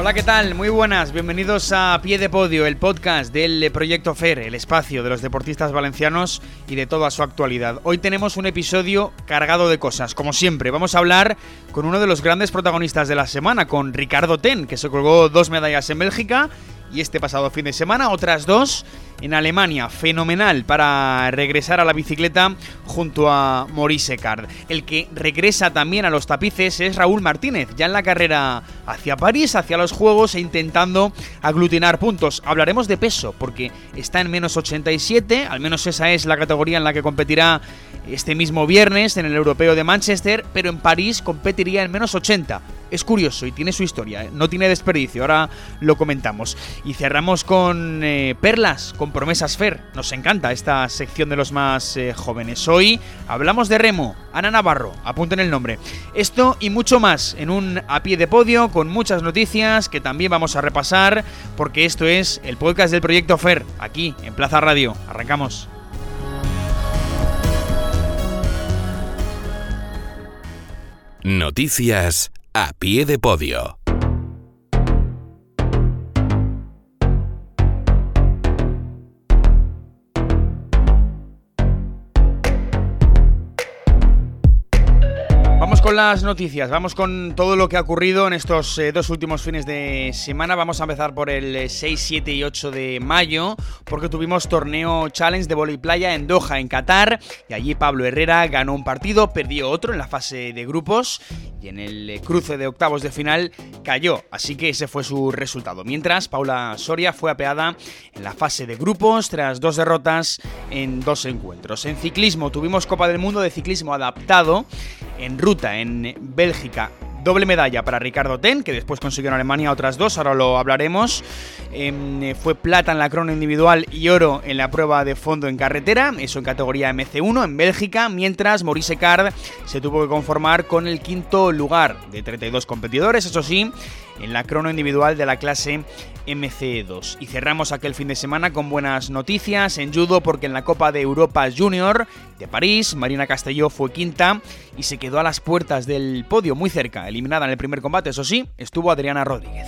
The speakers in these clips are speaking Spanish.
Hola, ¿qué tal? Muy buenas, bienvenidos a Pie de Podio, el podcast del Proyecto FER, el espacio de los deportistas valencianos y de toda su actualidad. Hoy tenemos un episodio cargado de cosas, como siempre. Vamos a hablar con uno de los grandes protagonistas de la semana, con Ricardo Ten, que se colgó dos medallas en Bélgica y este pasado fin de semana otras dos en Alemania. Fenomenal para regresar a la bicicleta junto a Maurice Card. El que regresa también a los tapices es Raúl Martínez, ya en la carrera hacia París, hacia los Juegos e intentando aglutinar puntos. Hablaremos de peso porque está en menos 87, al menos esa es la categoría en la que competirá este mismo viernes en el Europeo de Manchester, pero en París competiría en menos 80. Es curioso y tiene su historia, ¿eh? no tiene desperdicio, ahora lo comentamos. Y cerramos con eh, perlas, con promesas Fer. Nos encanta esta sección de los más eh, jóvenes. Hoy hablamos de remo, Ana Navarro, apunten el nombre. Esto y mucho más en un a pie de podio con muchas noticias que también vamos a repasar porque esto es el podcast del proyecto Fer, aquí en Plaza Radio. Arrancamos. Noticias a pie de podio. Vamos con las noticias, vamos con todo lo que ha ocurrido en estos eh, dos últimos fines de semana. Vamos a empezar por el 6, 7 y 8 de mayo, porque tuvimos torneo challenge de volley playa en Doha, en Qatar, y allí Pablo Herrera ganó un partido, perdió otro en la fase de grupos, y en el eh, cruce de octavos de final cayó, así que ese fue su resultado. Mientras, Paula Soria fue apeada en la fase de grupos tras dos derrotas en dos encuentros. En ciclismo tuvimos Copa del Mundo de Ciclismo Adaptado en ruta en Bélgica. Doble medalla para Ricardo Ten, que después consiguió en Alemania otras dos, ahora lo hablaremos. Em, fue plata en la crono individual y oro en la prueba de fondo en carretera, eso en categoría MC1 en Bélgica, mientras Maurice Card se tuvo que conformar con el quinto lugar de 32 competidores, eso sí, en la crono individual de la clase MC2. Y cerramos aquel fin de semana con buenas noticias en judo porque en la Copa de Europa Junior de París, Marina Castelló fue quinta y se quedó a las puertas del podio muy cerca, eliminada en el primer combate, eso sí, estuvo Adriana Rodríguez.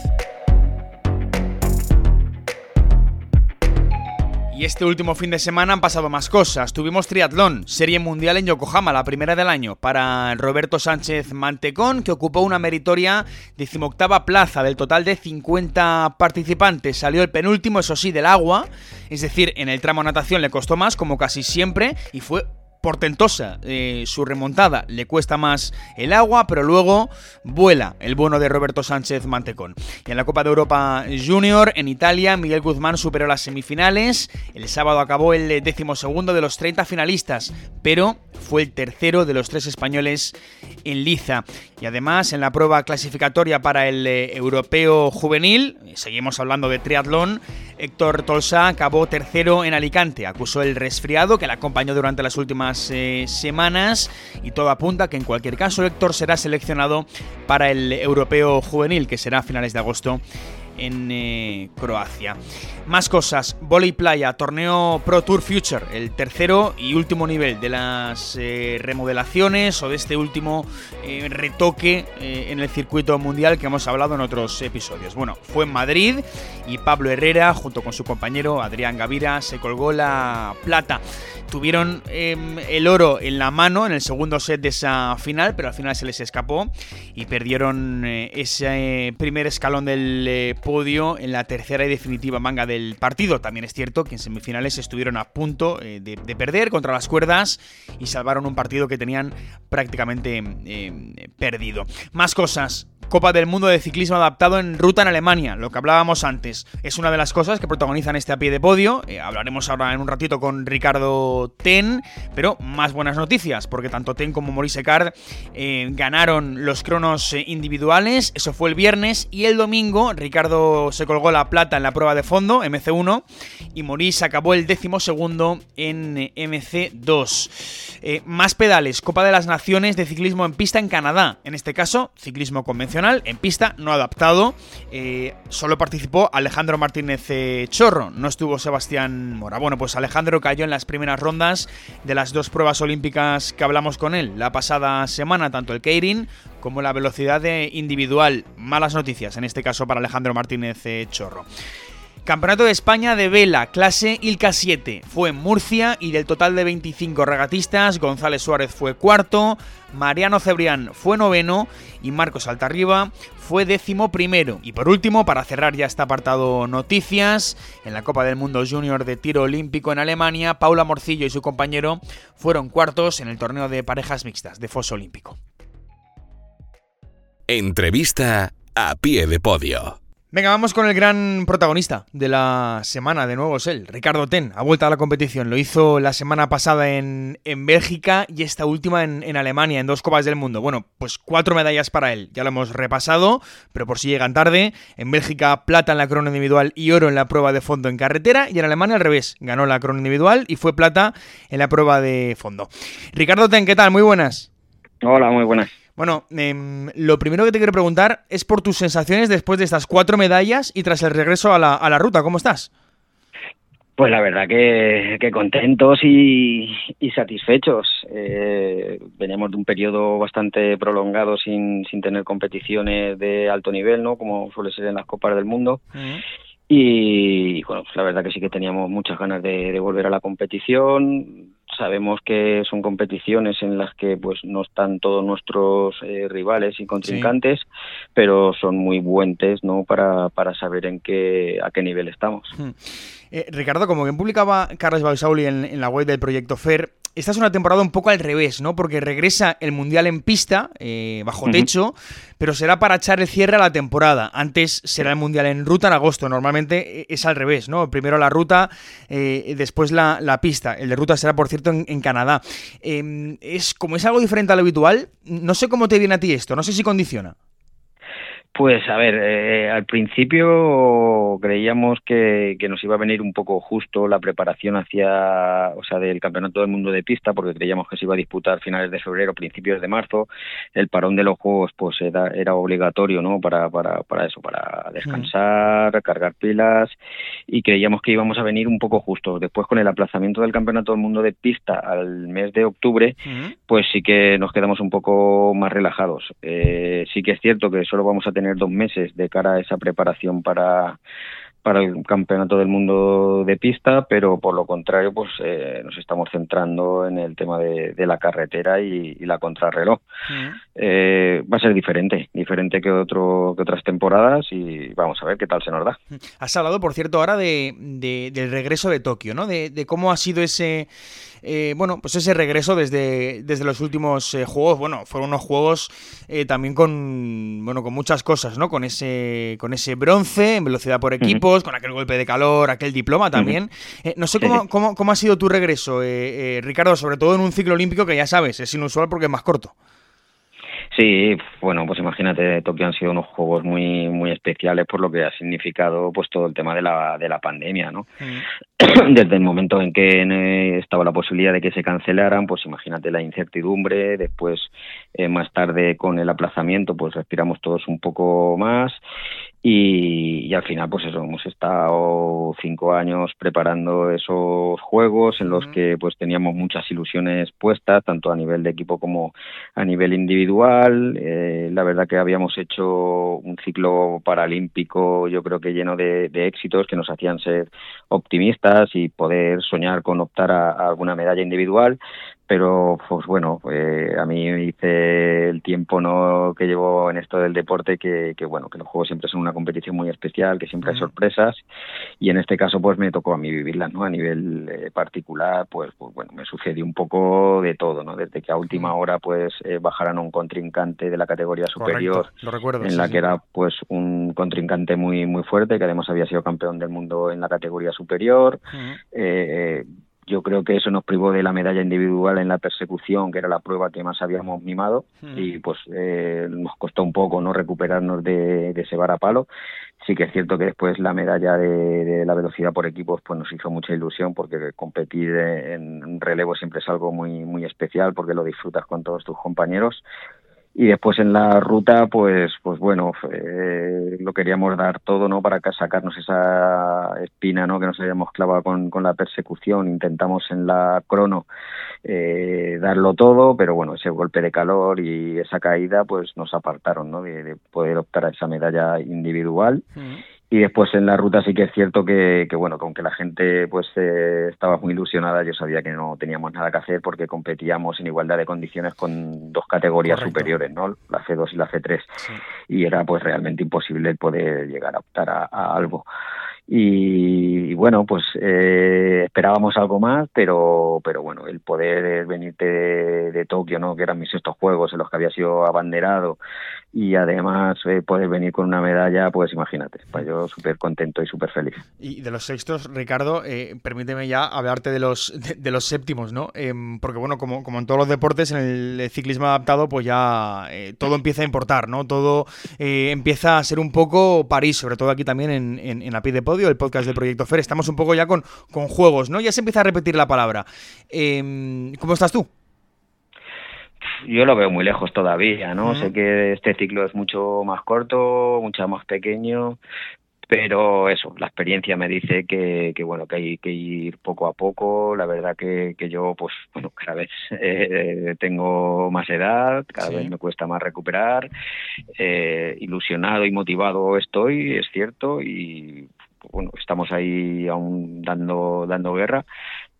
Y este último fin de semana han pasado más cosas. Tuvimos triatlón, serie mundial en Yokohama, la primera del año, para Roberto Sánchez Mantecón, que ocupó una meritoria decimoctava plaza del total de 50 participantes. Salió el penúltimo, eso sí, del agua, es decir, en el tramo natación le costó más, como casi siempre, y fue portentosa eh, su remontada. Le cuesta más el agua, pero luego vuela el bono de Roberto Sánchez Mantecón. Y en la Copa de Europa Junior, en Italia, Miguel Guzmán superó las semifinales. El sábado acabó el décimo segundo de los 30 finalistas, pero fue el tercero de los tres españoles en liza. Y además, en la prueba clasificatoria para el eh, europeo juvenil, seguimos hablando de triatlón, Héctor Tolsa acabó tercero en Alicante. Acusó el resfriado que le acompañó durante las últimas eh, semanas y todo apunta que en cualquier caso Héctor será seleccionado para el europeo juvenil que será a finales de agosto en eh, Croacia. Más cosas, Volley Playa, torneo Pro Tour Future, el tercero y último nivel de las eh, remodelaciones o de este último eh, retoque en el circuito mundial que hemos hablado en otros episodios. Bueno, fue en Madrid y Pablo Herrera, junto con su compañero Adrián Gavira, se colgó la plata. Tuvieron em, el oro en la mano en el segundo set de esa final, pero al final se les escapó y perdieron ese primer escalón del en la tercera y definitiva manga del partido. También es cierto que en semifinales estuvieron a punto eh, de, perder contra las cuerdas y salvaron un partido que tenían prácticamente eh, perdido. Más cosas. Copa del Mundo de Ciclismo Adaptado en ruta en Alemania, lo que hablábamos antes. Es una de las cosas que protagonizan este a pie de podio. Eh, hablaremos ahora en un ratito con Ricardo Ten, pero más buenas noticias, porque tanto Ten como Maurice Card eh, ganaron los cronos eh, individuales. Eso fue el viernes y el domingo Ricardo se colgó la plata en la prueba de fondo, MC1, y Maurice acabó el décimo segundo en MC2. más pedales, Copa de las Naciones de ciclismo en pista en Canadá. En este caso, ciclismo convencional, en pista, no adaptado. Eh, solo participó Alejandro Martínez eh, Chorro, no estuvo Sebastián Mora. Bueno, pues Alejandro cayó en las primeras rondas de las dos pruebas olímpicas que hablamos con él la pasada semana, tanto el Keirin como la velocidad individual. Malas noticias, en este caso para Alejandro Martínez eh, Chorro. Campeonato de España de vela, clase Ilka 7. Fue en Murcia y del total de 25 regatistas, González Suárez fue cuarto, Mariano Cebrián fue noveno y Marcos Altarriba fue décimo primero. Y por último, para cerrar ya este apartado noticias, en la Copa del Mundo Junior de tiro olímpico en Alemania, Paula Morcillo y su compañero fueron cuartos en el torneo de parejas mixtas de foso olímpico. Entrevista a pie de podio. Venga, vamos con el gran protagonista de la semana, de nuevo es él, Ricardo Ten, ha vuelto a la competición, lo hizo la semana pasada en, en Bélgica y esta última en, en, Alemania, en dos Copas del Mundo. Bueno, pues cuatro medallas para él, ya lo hemos repasado, pero por si llegan tarde, en Bélgica plata en la crono individual y oro en la prueba de fondo en carretera, y en Alemania al revés, ganó la crono individual y fue plata en la prueba de fondo. Ricardo Ten, ¿qué tal? Muy buenas. Hola, muy buenas. Bueno, eh, lo primero que te quiero preguntar es por tus sensaciones después de estas cuatro medallas y tras el regreso a la, a la ruta. ¿Cómo estás? Pues la verdad que, que contentos y, y satisfechos. Eh, veníamos de un periodo bastante prolongado sin, sin tener competiciones de alto nivel, ¿no? Como suele ser en las Copas del Mundo. Uh -huh. Y bueno, pues la verdad que sí que teníamos muchas ganas de, de, volver a la competición. Sabemos que son competiciones en las que pues no están todos nuestros eh, rivales y contrincantes, sí. pero son muy buentes, ¿no? Para, para saber en qué a qué nivel estamos. Hmm. Eh, Ricardo, como bien publicaba Carles Balsauli en, en la web del proyecto FER, esta es una temporada un poco al revés, ¿no? Porque regresa el Mundial en pista, eh, bajo techo, uh -huh. pero será para echar el cierre a la temporada. Antes será el Mundial en ruta en agosto. Normalmente eh, es al revés, ¿no? Primero la ruta, eh, después la, la, pista. El de ruta será, por cierto, en, en Canadá. Eh, es Como es algo diferente a lo habitual, no sé cómo te viene a ti esto, no sé si condiciona. Pues a ver, eh, al principio creíamos que, que, nos iba a venir un poco justo la preparación hacia, o sea, del Campeonato del Mundo de Pista, porque creíamos que se iba a disputar finales de febrero, principios de marzo. El parón de los juegos, pues era, era obligatorio, ¿no? Para, para, para eso, para descansar, mm. cargar pilas, y creíamos que íbamos a venir un poco justo. Después, con el aplazamiento del Campeonato del Mundo de Pista al mes de octubre, mm. pues sí que nos quedamos un poco más relajados. Eh, sí que es cierto que solo vamos a tener dos meses de cara a esa preparación para para el campeonato del mundo de pista, pero por lo contrario, pues eh, nos estamos centrando en el tema de, de la carretera y, y la contrarreloj. Uh -huh. eh, va a ser diferente, diferente que otro que otras temporadas y vamos a ver qué tal se nos da. Has hablado, por cierto, ahora de, de del regreso de Tokio, ¿no? De, de cómo ha sido ese eh, bueno, pues ese regreso desde, desde los últimos eh, juegos, bueno, fueron unos juegos eh, también con, bueno, con muchas cosas, ¿no? Con ese, con ese bronce en velocidad por equipos, uh -huh. Con aquel golpe de calor, aquel diploma también. -huh. no sé cómo, cómo, cómo, ha sido tu regreso, Ricardo, sobre todo en un ciclo olímpico que ya sabes, es inusual porque es más corto. Sí, bueno, pues imagínate, Tokio han sido unos juegos muy muy especiales por lo que ha significado pues todo el tema de la de la pandemia, ¿no? Mm. Desde el momento en que eh, estaba la posibilidad de que se cancelaran, pues imagínate la incertidumbre, después eh, más tarde con el aplazamiento, pues respiramos todos un poco más y, y, al final pues eso hemos estado cinco años preparando esos juegos en los que pues teníamos muchas ilusiones puestas tanto a nivel de equipo como a nivel individual. Eh, la verdad que habíamos hecho un ciclo paralímpico yo creo que lleno de, de éxitos que nos hacían ser optimistas y poder soñar con optar a, a alguna medalla individual pero pues bueno, eh, a mí me dice el tiempo no que llevo en esto del deporte que, que, bueno, que los juegos siempre son una competición muy especial, que siempre hay sorpresas y en este caso pues me tocó a mí vivirlas, ¿no? A nivel eh, particular, pues, pues bueno, me sucedió un poco de todo, ¿no? Desde que a última hora pues eh, bajaran un contrincante de la categoría superior, lo recuerdo, en la que era pues un contrincante muy muy fuerte, que además había sido campeón del mundo en la categoría superior. eh, yo creo que eso nos privó de la medalla individual en la persecución, que era la prueba que más habíamos mimado, y pues eh, nos costó un poco no recuperarnos de, de ese varapalo. Sí que es cierto que después la medalla de, de, la velocidad por equipos pues nos hizo mucha ilusión porque competir en relevo siempre es algo muy muy especial porque lo disfrutas con todos tus compañeros y después en la ruta pues pues bueno eh, lo queríamos dar todo no para sacarnos esa espina no que nos habíamos clavado con, con la persecución. Intentamos en la crono eh, darlo todo pero bueno ese golpe de calor y esa caída pues nos apartaron no de, de poder optar a esa medalla individual. Mm y después en la ruta sí que es cierto que, que bueno, con que la gente pues eh, estaba muy ilusionada, yo sabía que no teníamos nada que hacer porque competíamos en igualdad de condiciones con dos categorías Correcto. superiores, ¿no? La C2 y la C3. Sí. Y era pues realmente imposible poder llegar a optar a, a algo. Y, bueno, pues eh, esperábamos algo más, pero, pero bueno, el poder venirte de, de, Tokio, ¿no? que eran mis sextos juegos en los que había sido abanderado, y además eh, poder venir con una medalla, pues imagínate, pues yo súper contento y súper feliz. Y de los sextos, Ricardo, eh, permíteme ya hablarte de los, de, los séptimos, ¿no? Eh, porque bueno, como, como en todos los deportes, en el ciclismo adaptado, pues ya eh, todo empieza a importar, ¿no? Todo eh, empieza a ser un poco París, sobre todo aquí también en, en, en, la pie de podio, el podcast del Proyecto FER, estamos un poco ya con, con juegos, ¿no? Ya se empieza a repetir la palabra. Em, ¿Cómo estás tú? yo lo veo muy lejos todavía, ¿no? Uh -huh. Sé que este ciclo es mucho más corto, mucho más pequeño, pero eso, la experiencia me dice que, que bueno, que hay que ir poco a poco. La verdad que, que yo, pues, bueno, cada vez eh, tengo más edad, cada sí. vez me cuesta más recuperar. Eh, ilusionado y motivado estoy, es cierto, y bueno, estamos ahí aún dando, dando guerra,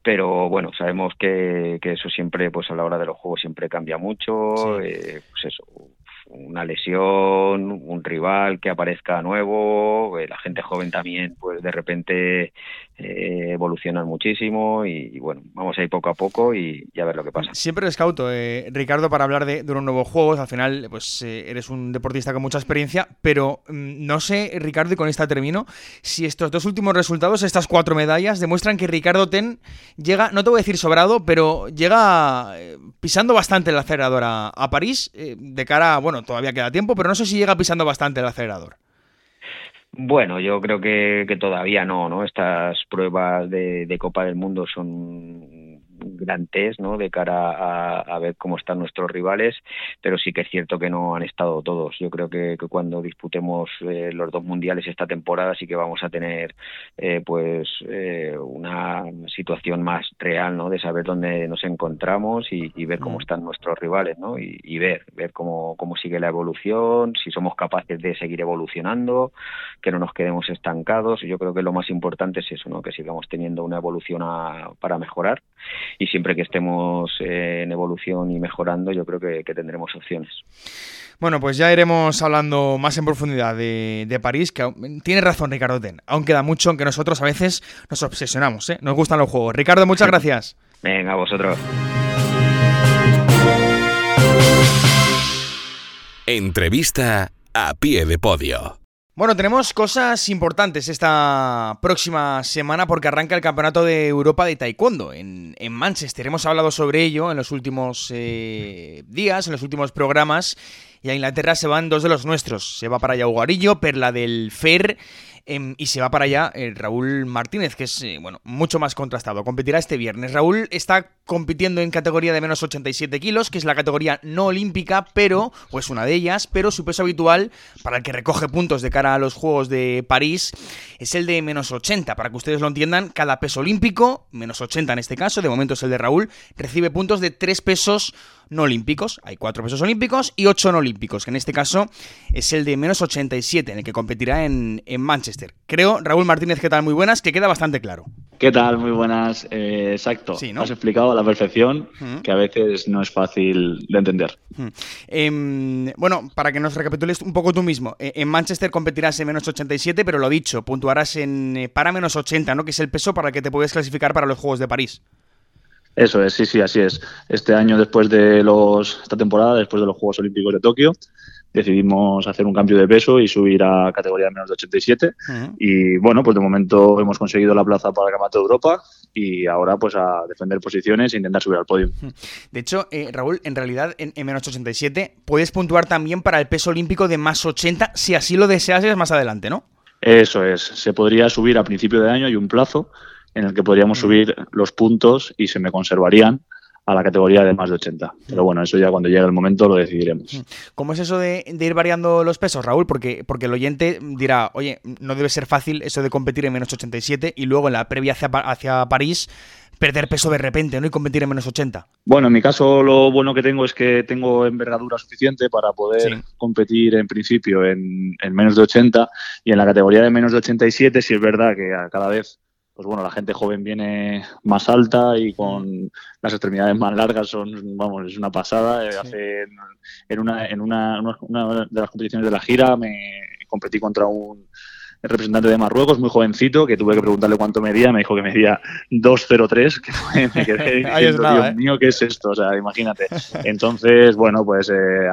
pero bueno, sabemos que, que, eso siempre, pues a la hora de los juegos siempre cambia mucho, sí. eh, pues eso, una lesión, un rival que aparezca nuevo, eh, la gente joven también, pues de repente eh, evolucionan muchísimo y, bueno, vamos a ir poco a poco y, y a ver lo que pasa. Siempre es cauto, eh, Ricardo, para hablar de, de, unos nuevos juegos, al final pues eh, eres un deportista con mucha experiencia, pero mmm, no sé, Ricardo, y con esta termino, si estos dos últimos resultados, estas cuatro medallas, demuestran que Ricardo Ten llega, no te voy a decir sobrado, pero llega eh, pisando bastante el acelerador a, París, de cara, bueno, todavía queda tiempo, pero no sé si llega pisando bastante el acelerador. Bueno, yo creo que, todavía no, ¿no? Estas pruebas de Copa del Mundo son gran test ¿no? de cara a, a, ver cómo están nuestros rivales, pero sí que es cierto que no han estado todos. Yo creo que, que cuando disputemos eh, los dos mundiales esta temporada sí que vamos a tener eh, pues eh, una situación más real ¿no? de saber dónde nos encontramos y, y ver cómo mm. están nuestros rivales ¿no? y, y, ver, ver cómo, cómo sigue la evolución, si somos capaces de seguir evolucionando, que no nos quedemos estancados. Yo creo que lo más importante es eso, ¿no? que sigamos teniendo una evolución a, para mejorar y siempre que estemos eh, en evolución y mejorando, yo creo que, que, tendremos opciones. Bueno, pues ya iremos hablando más en profundidad de, de París, que tiene razón Ricardo Ten. Aún queda mucho, aunque nosotros a veces nos obsesionamos, ¿eh? nos gustan los juegos. Ricardo, muchas gracias. Venga, a vosotros. Entrevista a pie de podio. Bueno, tenemos cosas importantes esta próxima semana porque arranca el Campeonato de Europa de Taekwondo en, Manchester. Hemos hablado sobre ello en los últimos eh, días, en los últimos programas. Y a Inglaterra se van dos de los nuestros. Se va para allá Ugarillo, Perla del Fer eh, y se va para allá eh, Raúl Martínez, que es eh, bueno mucho más contrastado. Competirá este viernes. Raúl está compitiendo en categoría de menos 87 kilos, que es la categoría no olímpica, pero, o es una de ellas, pero su peso habitual, para el que recoge puntos de cara a los Juegos de París, es el de menos 80. Para que ustedes lo entiendan, cada peso olímpico, menos 80 en este caso, de momento es el de Raúl, recibe puntos de tres pesos no olímpicos. Hay cuatro pesos olímpicos y ocho no olímpicos, que en este caso es el de menos 87, en el que competirá en, en Manchester. Creo, Raúl Martínez, ¿qué tal? Muy buenas, que queda bastante claro. ¿Qué tal? Muy buenas. Eh, exacto. Sí, ¿no? Has explicado a la perfección que a veces no es fácil de entender. Em, bueno, para que nos recapitules un poco tú mismo. Eh, en Manchester competirás en menos 87, pero lo dicho, puntuarás en eh, para menos 80, ¿no? Que es el peso para el que te puedes clasificar para los Juegos de París. Eso es, sí, sí, así es. Este año, después de los, esta temporada, después de los Juegos Olímpicos de Tokio, decidimos hacer un cambio de peso y subir a categoría de menos de 87. Y bueno, pues de momento hemos conseguido la plaza para el Campeonato de Europa y ahora pues a defender posiciones e intentar subir al podio. De hecho, eh, Raúl, en realidad en, menos 87 puedes puntuar también para el peso olímpico de más 80 si así lo deseas más adelante, ¿no? Eso es, se podría subir a principio de año, hay un plazo en el que podríamos subir los puntos y se me conservarían a la categoría de más de 80. Pero bueno, eso ya cuando llegue el momento lo decidiremos. ¿Cómo es eso de, ir variando los pesos, Raúl? Porque, porque el oyente dirá, oye, no debe ser fácil eso de competir en menos 87 y luego en la previa hacia, hacia París perder peso de repente ¿no? y competir en menos 80. Bueno, en mi caso lo bueno que tengo es que tengo envergadura suficiente para poder competir en principio en, en menos de 80 y en la categoría de menos de 87 si es verdad que a cada vez pues bueno, la gente joven viene más alta y con las extremidades más largas son, vamos, es una pasada. Eh, hace, en, una, en una, una, de las competiciones de la gira me competí contra un el representante de Marruecos, muy jovencito, que tuve que preguntarle cuánto medía, me dijo que medía 2,03, que me quedé diciendo, Dios ¿eh? mío, ¿qué es esto? O sea, imagínate. Entonces, bueno, pues eh,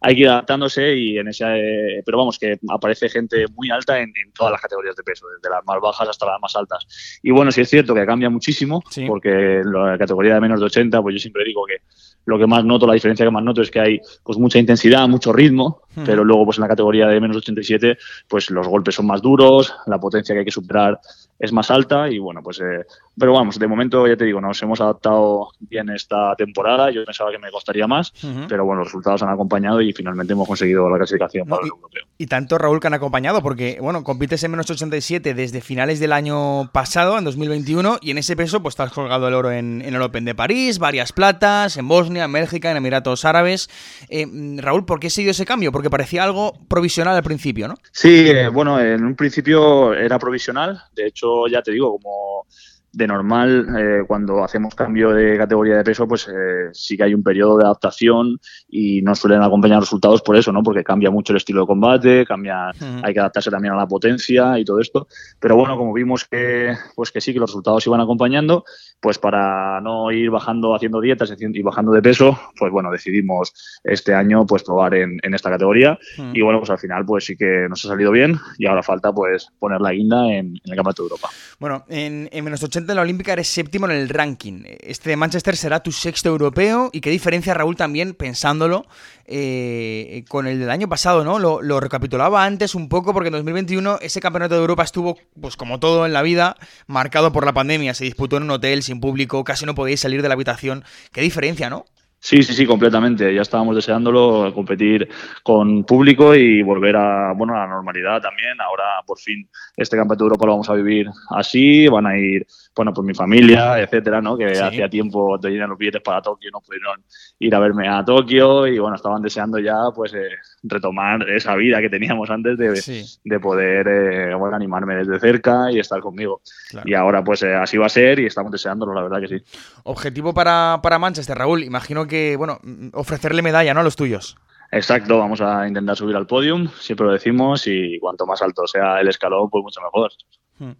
hay que ir adaptándose y en ese, eh, pero vamos, que aparece gente muy alta en, todas las categorías de peso, desde las más bajas hasta las más altas. Y bueno, sí es cierto que cambia muchísimo, porque la categoría de menos de 80, pues yo siempre digo que lo que más noto, la diferencia que más noto es que hay pues mucha intensidad, mucho ritmo, pero luego pues en la categoría de menos 87 pues los golpes son más duros, la potencia que hay que superar es más alta y bueno, pues eh, pero vamos, de momento ya te digo, nos hemos adaptado bien esta temporada, yo pensaba que me costaría más, pero bueno, los resultados han acompañado y finalmente hemos conseguido la clasificación para el europeo. Y tanto Raúl que han acompañado, porque bueno, compites en menos 87 desde finales del año pasado, en 2021, y en ese peso pues te has colgado el oro en, el Open de París, varias platas, en Bosnia, en Bélgica, en Emiratos Árabes. Eh, Raúl, ¿por qué ha sido ese cambio? Porque parecía algo provisional al principio, ¿no? Sí, eh, bueno, en un principio era provisional, de hecho ya te digo, como de normal, eh, cuando hacemos cambio de categoría de peso, pues eh, sí que hay un periodo de adaptación y no suelen acompañar resultados por eso, ¿no? Porque cambia mucho el estilo de combate, cambia, hay que adaptarse también a la potencia y todo esto. Pero bueno, como vimos que, pues que sí, que los resultados iban acompañando, pues para no ir bajando, haciendo dietas y bajando de peso, pues bueno, decidimos este año pues probar en, esta categoría y bueno, pues al final pues sí que nos ha salido bien y ahora falta pues poner la guinda en, el Campeonato de Europa. Bueno, en, en menos 80 de la Olímpica eres séptimo en el ranking. Este de Manchester será tu sexto europeo. ¿Y qué diferencia, Raúl, también pensándolo eh, con el del año pasado, ¿no? Lo, recapitulaba antes un poco porque en 2021 ese campeonato de Europa estuvo, pues como todo en la vida, marcado por la pandemia. Se disputó en un hotel sin público, casi no podíais salir de la habitación. Qué diferencia, ¿no? Sí, sí, sí, completamente. Ya estábamos deseándolo, competir con público y volver a, bueno, a la normalidad también. Ahora, por fin, este Campeonato de Europa lo vamos a vivir así. Van a ir, bueno, pues mi familia, etcétera, ¿no? Que hacía tiempo tenían los billetes para Tokio, no pudieron ir a verme a Tokio y, bueno, estaban deseando ya, pues, eh, retomar esa vida que teníamos antes de, de poder, eh, bueno, animarme desde cerca y estar conmigo. Y ahora, pues, eh, así va a ser y estamos deseándolo, la verdad que sí. Objetivo para, para Manchester, Raúl. Imagino que que, bueno, ofrecerle medalla, ¿no? A los tuyos. Exacto, vamos a intentar subir al podium, siempre lo decimos, y cuanto más alto sea el escalón, pues mucho mejor. Hmm.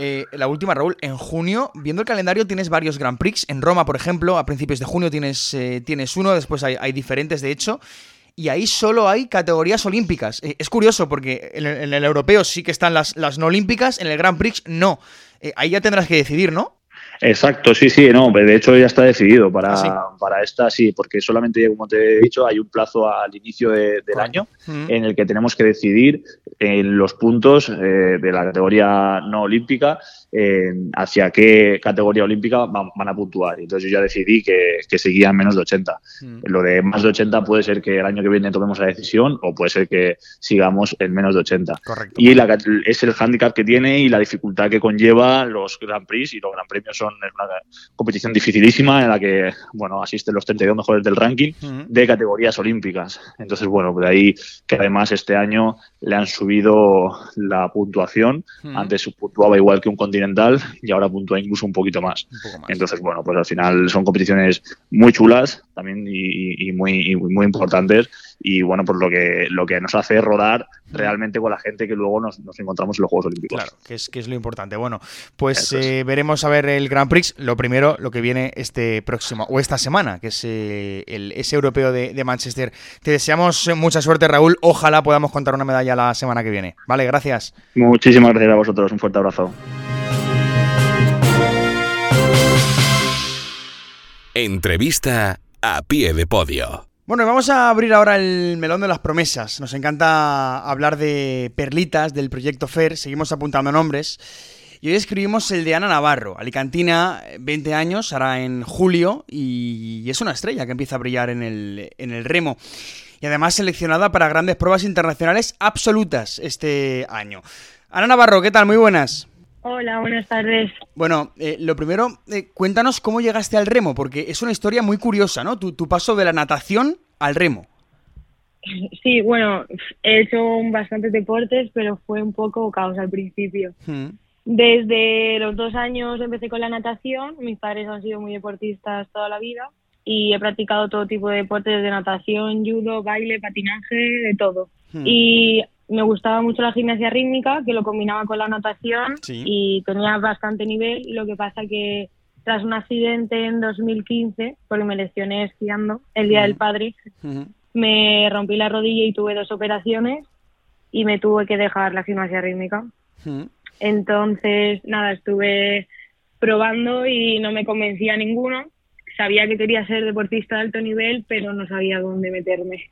Eh, la última, Raúl, en junio, viendo el calendario, tienes varios Grand Prix. En Roma, por ejemplo, a principios de junio tienes, eh, tienes uno, después hay, diferentes, de hecho. Y ahí solo hay categorías olímpicas. Eh, es curioso porque en el, europeo sí que están las, las no olímpicas, en el Grand Prix no. ahí ya tendrás que decidir, ¿no? Exacto, sí, sí, no, de hecho ya está decidido para, ah, para esta, sí, porque solamente, como te he dicho, hay un plazo al inicio del año en el que tenemos que decidir en los puntos eh, de la categoría no olímpica hacia qué categoría olímpica van, a puntuar. Entonces yo ya decidí que, que seguía en menos de 80. Mm. Lo de más de 80 puede ser que el año que viene tomemos la decisión o puede ser que sigamos en menos de 80. Correcto. Y es el hándicap que tiene y la dificultad que conlleva los Grand Prix y los Grand Premios son una competición dificilísima en la que bueno asisten los 32 mejores del ranking de categorías olímpicas. Entonces, bueno, de ahí que además este año le han subido la puntuación. Antes puntuaba igual que un continental y ahora puntúa incluso un poquito más. Entonces, bueno, pues al final son competiciones muy chulas también y, muy, muy importantes y bueno, pues lo que, lo que nos hace rodar realmente con la gente que luego nos, encontramos en los Juegos Olímpicos. Claro, que es, que es lo importante. Bueno, pues eh, veremos a ver el Grand Prix. Lo primero, lo que viene este próximo, o esta semana, que es eh, el ese europeo de, de, Manchester. Te deseamos mucha suerte, Raúl. Ojalá podamos contar una medalla la semana que viene. Vale, gracias. Muchísimas gracias a vosotros. Un fuerte abrazo. Entrevista a pie de podio. Bueno, vamos a abrir ahora el melón de las promesas. Nos encanta hablar de perlitas del proyecto FER, seguimos apuntando nombres. Y hoy escribimos el de Ana Navarro, alicantina, 20 años, hará en julio, y es una estrella que empieza a brillar en el, en el remo. Y además seleccionada para grandes pruebas internacionales absolutas este año. Ana Navarro, ¿qué tal? Muy buenas. Hola, buenas tardes. Bueno, eh, lo primero, eh, cuéntanos cómo llegaste al remo, porque es una historia muy curiosa, ¿no? Tu, paso de la natación al remo. Sí, bueno, he hecho bastantes deportes, pero fue un poco caos al principio. Hmm. Desde los dos años empecé con la natación, mis padres han sido muy deportistas toda la vida y he practicado todo tipo de deportes de natación, judo, baile, patinaje, de todo. Hmm. Y me gustaba mucho la gimnasia rítmica, que lo combinaba con la natación y tenía bastante nivel. Lo que pasa que tras un accidente en 2015, porque me lesioné esquiando el Día del Padre, me rompí la rodilla y tuve dos operaciones y me tuve que dejar la gimnasia rítmica. Entonces, nada, estuve probando y no me convencía ninguno. Sabía que quería ser deportista de alto nivel, pero no sabía dónde meterme.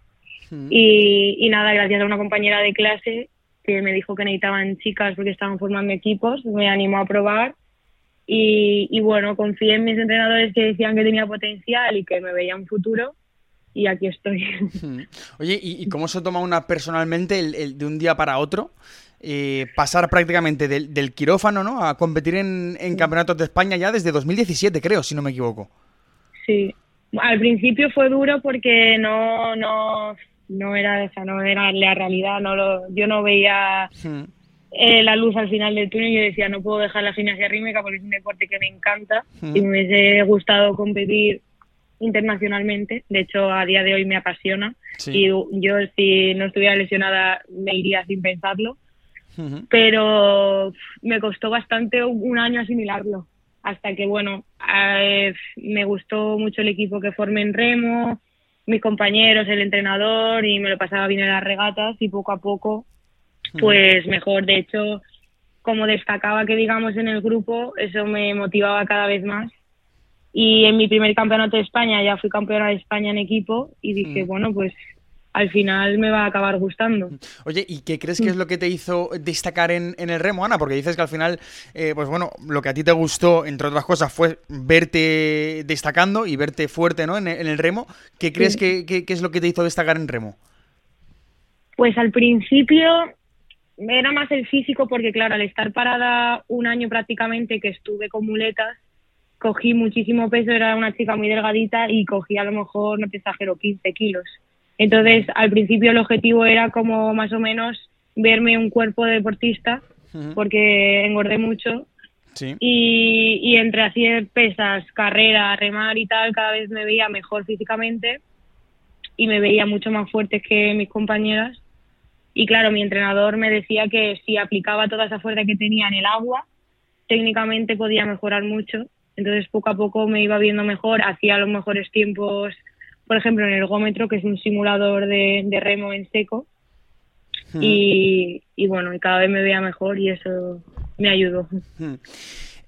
Y, nada, gracias a una compañera de clase que me dijo que necesitaban chicas porque estaban formando equipos, me animó a probar y, bueno, confié en mis entrenadores que decían que tenía potencial y que me veía un futuro y aquí estoy. Oye, ¿y, cómo se toma una personalmente el, de un día para otro? Eh, pasar prácticamente del, quirófano ¿no? a competir en, en campeonatos de España ya desde 2017, creo, si no me equivoco. Sí, al principio fue duro porque no, no, no era esa, no era la realidad, no lo, yo no veía hmm. eh, la luz al final del túnel y yo decía no puedo dejar la gimnasia rítmica porque es un deporte que me encanta hmm. y me hubiese gustado competir internacionalmente, de hecho a día de hoy me apasiona y yo si no estuviera lesionada me iría sin pensarlo, hmm. pero me costó bastante un año asimilarlo hasta que bueno, eh, me gustó mucho el equipo que formé en remo, mis compañeros, el entrenador y me lo pasaba bien en las regatas y poco a poco pues mejor. De hecho, como destacaba que digamos en el grupo, eso me motivaba cada vez más. Y en mi primer campeonato de España ya fui campeona de España en equipo y dije, mm. bueno, pues al final me va a acabar gustando. Oye, ¿y qué crees que es lo que te hizo destacar en, el remo, Ana? Porque dices que al final, eh, pues bueno, lo que a ti te gustó, entre otras cosas, fue verte destacando y verte fuerte ¿no? en, el remo. ¿Qué crees que, es lo que te hizo destacar en remo? Pues al principio era más el físico porque, claro, al estar parada un año prácticamente que estuve con muletas, cogí muchísimo peso, era una chica muy delgadita y cogí a lo mejor, no te exagero, 15 kilos. Entonces, al principio el objetivo era como más o menos verme un cuerpo de deportista, porque engordé mucho. Y, y entre hacer pesas, carrera, remar y tal, cada vez me veía mejor físicamente y me veía mucho más fuerte que mis compañeras. Y claro, mi entrenador me decía que si aplicaba toda esa fuerza que tenía en el agua, técnicamente podía mejorar mucho. Entonces, poco a poco me iba viendo mejor, hacía los mejores tiempos por ejemplo, en el ergómetro, que es un simulador de, remo en seco. y, bueno, y cada vez me veía mejor y eso me ayudó.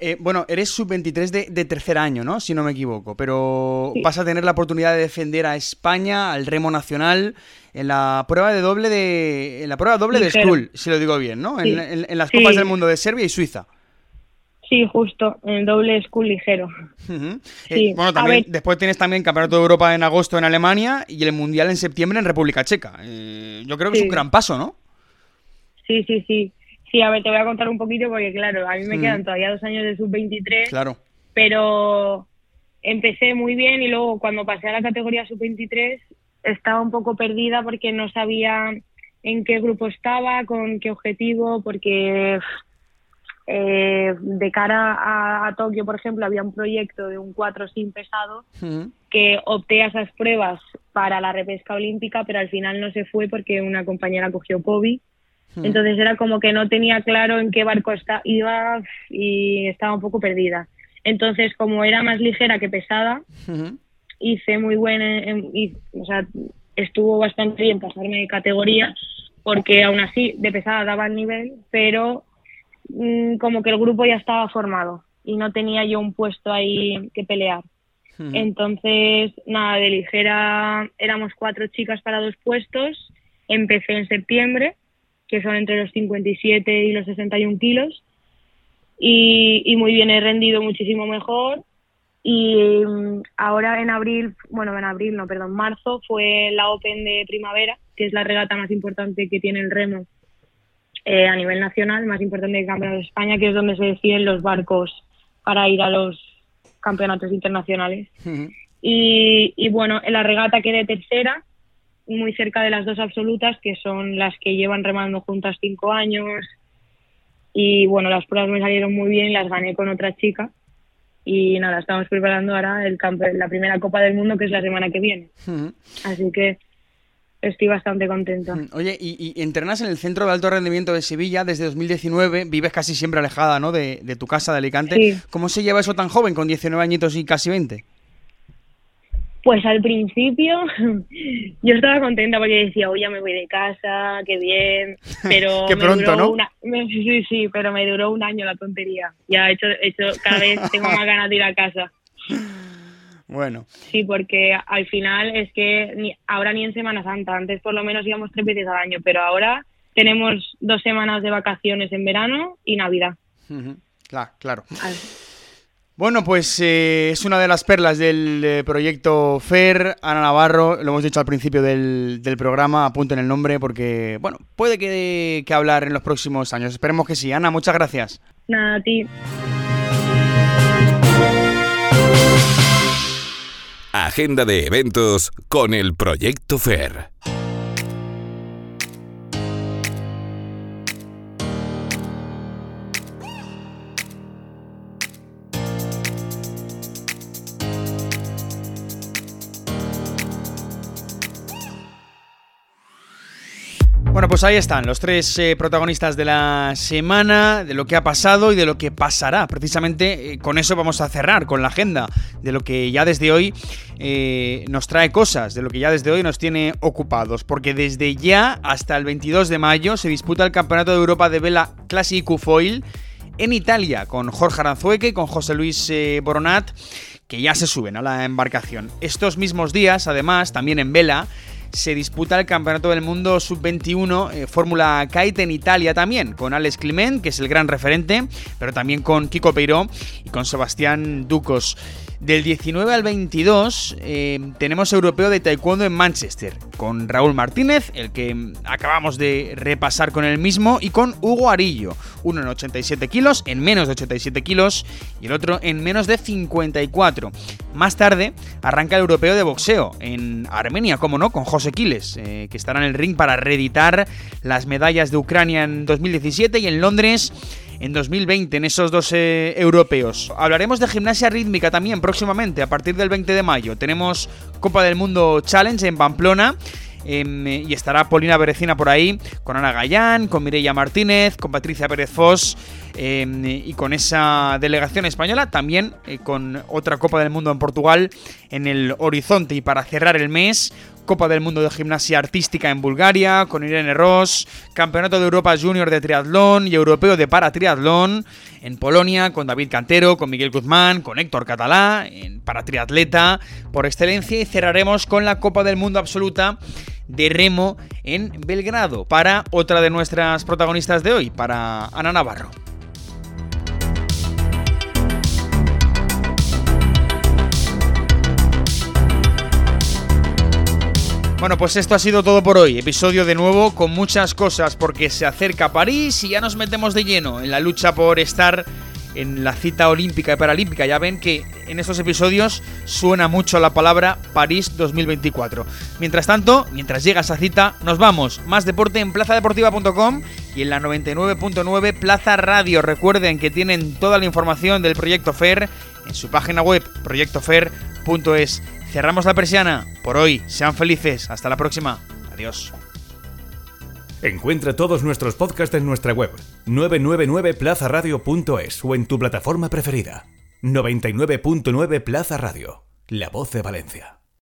Eh, bueno, eres sub-23 de, tercer año, ¿no? Si no me equivoco, pero vas a tener la oportunidad de defender a España, al remo nacional, en la prueba de doble de en la prueba doble de school, si lo digo bien, ¿no? En, las Copas del Mundo de Serbia y Suiza. Sí, justo, en doble school ligero. Eh, bueno, también, después tienes también Campeonato de Europa en agosto en Alemania y el Mundial en septiembre en República Checa. Eh, yo creo que es un gran paso, ¿no? Sí, sí, sí. Sí, a ver, te voy a contar un poquito porque, claro, a mí me quedan todavía dos años de sub-23. Claro. Pero empecé muy bien y luego cuando pasé a la categoría sub-23 estaba un poco perdida porque no sabía en qué grupo estaba, con qué objetivo, porque eh, de cara a, Tokio, por ejemplo, había un proyecto de un 4 sin pesado que opté a esas pruebas para la repesca olímpica, pero al final no se fue porque una compañera cogió COVID. Entonces era como que no tenía claro en qué barco está, iba y estaba un poco perdida. Entonces, como era más ligera que pesada, hice muy buena, y, o sea, estuvo bastante bien pasarme de categoría, porque aún así de pesada daba el nivel, pero como que el grupo ya estaba formado y no tenía yo un puesto ahí que pelear. Entonces, nada, de ligera éramos cuatro chicas para dos puestos. Empecé en septiembre, que son entre los 57 y los 61 kilos. Y, y muy bien, he rendido muchísimo mejor. Y mm, ahora en abril, bueno, en abril, no, perdón, marzo fue la Open de primavera, que es la regata más importante que tiene el remo eh, a nivel nacional, más importante que Campeonato de España, que es donde se deciden los barcos para ir a los campeonatos internacionales. y, bueno, en la regata quedé tercera, muy cerca de las dos absolutas, que son las que llevan remando juntas cinco años. Y bueno, las pruebas me salieron muy bien, las gané con otra chica. Y nada, estamos preparando ahora el la primera Copa del Mundo, que es la semana que viene. Así que estoy bastante contenta. Mm, oye, y, entrenas en el Centro de Alto Rendimiento de Sevilla desde 2019, vives casi siempre alejada ¿no? de, tu casa de Alicante. ¿Cómo se lleva eso tan joven, con 19 añitos y casi 20? Pues al principio yo estaba contenta porque decía, oye, ya me voy de casa, qué bien, pero qué pronto, ¿no? sí, sí, pero me duró un año la tontería. Ya he hecho, he hecho cada vez tengo más ganas de ir a casa. Bueno. Sí, porque al final es que ni, ahora ni en Semana Santa, antes por lo menos íbamos tres veces al año, pero ahora tenemos dos semanas de vacaciones en verano y Navidad. Claro, claro. Bueno, pues eh, es una de las perlas del eh, proyecto FER, Ana Navarro, lo hemos dicho al principio del, del programa, apunten el nombre porque, bueno, puede que, que hablar en los próximos años. Esperemos que sí. Ana, muchas gracias. Nada, a ti. Agenda de eventos con el Proyecto FER. Bueno, pues ahí están los tres eh, protagonistas de la semana, de lo que ha pasado y de lo que pasará. Precisamente eh, con eso vamos a cerrar, con la agenda de lo que ya desde hoy eh, nos trae cosas, de lo que ya desde hoy nos tiene ocupados. Porque desde ya hasta el 22 de mayo se disputa el Campeonato de Europa de Vela Classic Foil en Italia, con Jorge Aranzueque y con José Luis Boronat, que ya se suben a la embarcación. Estos mismos días, además, también en vela, se disputa el Campeonato del Mundo Sub-21 eh, Fórmula Kite en Italia también, con Alex Clement, que es el gran referente, pero también con Kiko Peiró y con Sebastián Ducos. Del 19 al 22 eh, tenemos europeo de taekwondo en Manchester, con Raúl Martínez, el que acabamos de repasar con él mismo, y con Hugo Arillo, uno en 87 kilos, en menos de 87 kilos, y el otro en menos de 54. Más tarde arranca el europeo de boxeo en Armenia, como no, con José Quiles, eh, que estará en el ring para reeditar las medallas de Ucrania en 2017 y en Londres en 2020 en esos dos eh, europeos. Hablaremos de gimnasia rítmica también próximamente, a partir del 20 de mayo. Tenemos Copa del Mundo Challenge en Pamplona. Em, y estará Polina Berecina por ahí, con Ana Gallán, con Mireia Martínez, con Patricia Pérez Foss em, y con esa delegación española, también eh, con otra Copa del Mundo en Portugal en el horizonte. Y para cerrar el mes, Copa del Mundo de Gimnasia Artística en Bulgaria, con Irene Ross, Campeonato de Europa Junior de Triatlón y Europeo de Paratriatlón en Polonia, con David Cantero, con Miguel Guzmán, con Héctor Catalá, en Paratriatleta por excelencia, y cerraremos con la Copa del Mundo Absoluta de Remo en Belgrado, para otra de nuestras protagonistas de hoy, para Ana Navarro. Bueno, pues esto ha sido todo por hoy. Episodio de nuevo con muchas cosas porque se acerca París y ya nos metemos de lleno en la lucha por estar en la cita olímpica y paralímpica. Ya ven que en estos episodios suena mucho la palabra París 2024. Mientras tanto, mientras llega esa cita, nos vamos. Más deporte en plazadeportiva.com y en la 99.9 Plaza Radio. Recuerden que tienen toda la información del proyecto FER en su página web proyectofer.es. Cerramos la persiana. Por hoy, sean felices. Hasta la próxima. Adiós. Encuentra todos nuestros podcasts en nuestra web 999plazaradio.es o en tu plataforma preferida. 99.9 Plaza Radio, la voz de Valencia.